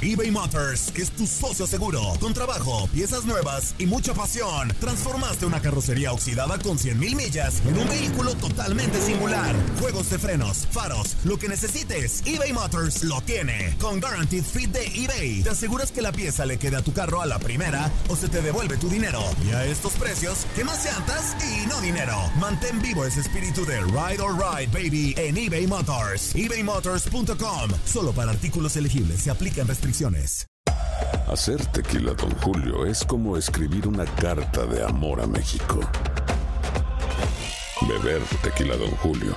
eBay Motors es tu socio seguro. Con trabajo, piezas nuevas y mucha pasión, transformaste una carrocería oxidada con 100 mil millas en un vehículo totalmente singular. De frenos, faros, lo que necesites, eBay Motors lo tiene. Con Guaranteed Fit de eBay, te aseguras que la pieza le quede a tu carro a la primera o se te devuelve tu dinero. Y a estos precios, ¿qué más llantas y no dinero? Mantén vivo ese espíritu de Ride or Ride, baby, en eBay Motors. ebaymotors.com. Solo para artículos elegibles se aplican restricciones. Hacer tequila, Don Julio, es como escribir una carta de amor a México. Beber tequila, Don Julio,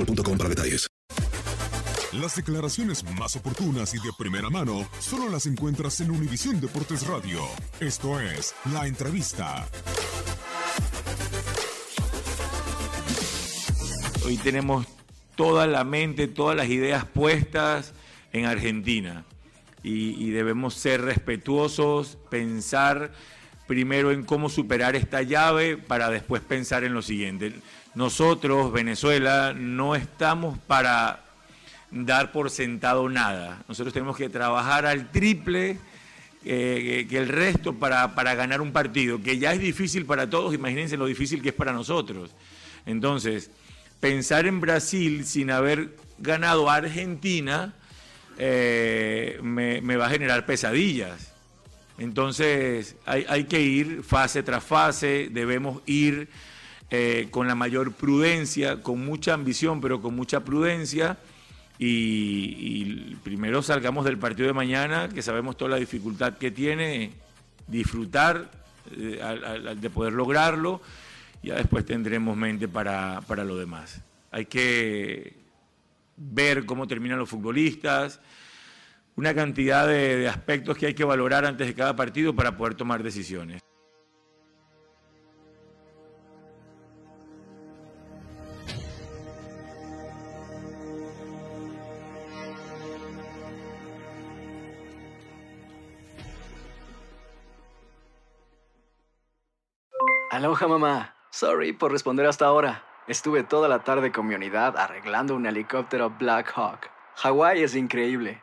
boostmobile.com para detalles. Las declaraciones más oportunas y de primera mano solo las encuentras en Univisión Deportes Radio. Esto es La Entrevista. Hoy tenemos toda la mente, todas las ideas puestas en Argentina y, y debemos ser respetuosos, pensar primero en cómo superar esta llave para después pensar en lo siguiente. Nosotros, Venezuela, no estamos para dar por sentado nada. Nosotros tenemos que trabajar al triple eh, que el resto para, para ganar un partido, que ya es difícil para todos, imagínense lo difícil que es para nosotros. Entonces, pensar en Brasil sin haber ganado a Argentina eh, me, me va a generar pesadillas. Entonces hay, que ir fase tras fase, debemos ir eh, con la mayor prudencia, con mucha ambición, pero con mucha prudencia. Y, primero salgamos del partido de mañana, que sabemos toda la dificultad que tiene, disfrutar eh, al- de poder lograrlo, ya después tendremos mente para, para lo demás. Hay que ver cómo terminan los futbolistas, una cantidad de, aspectos que hay que valorar antes de cada partido para poder tomar decisiones. Aloha mamá. Sorry por responder hasta ahora. Estuve toda la tarde con mi unidad arreglando un helicóptero Black Hawk. Hawái es increíble.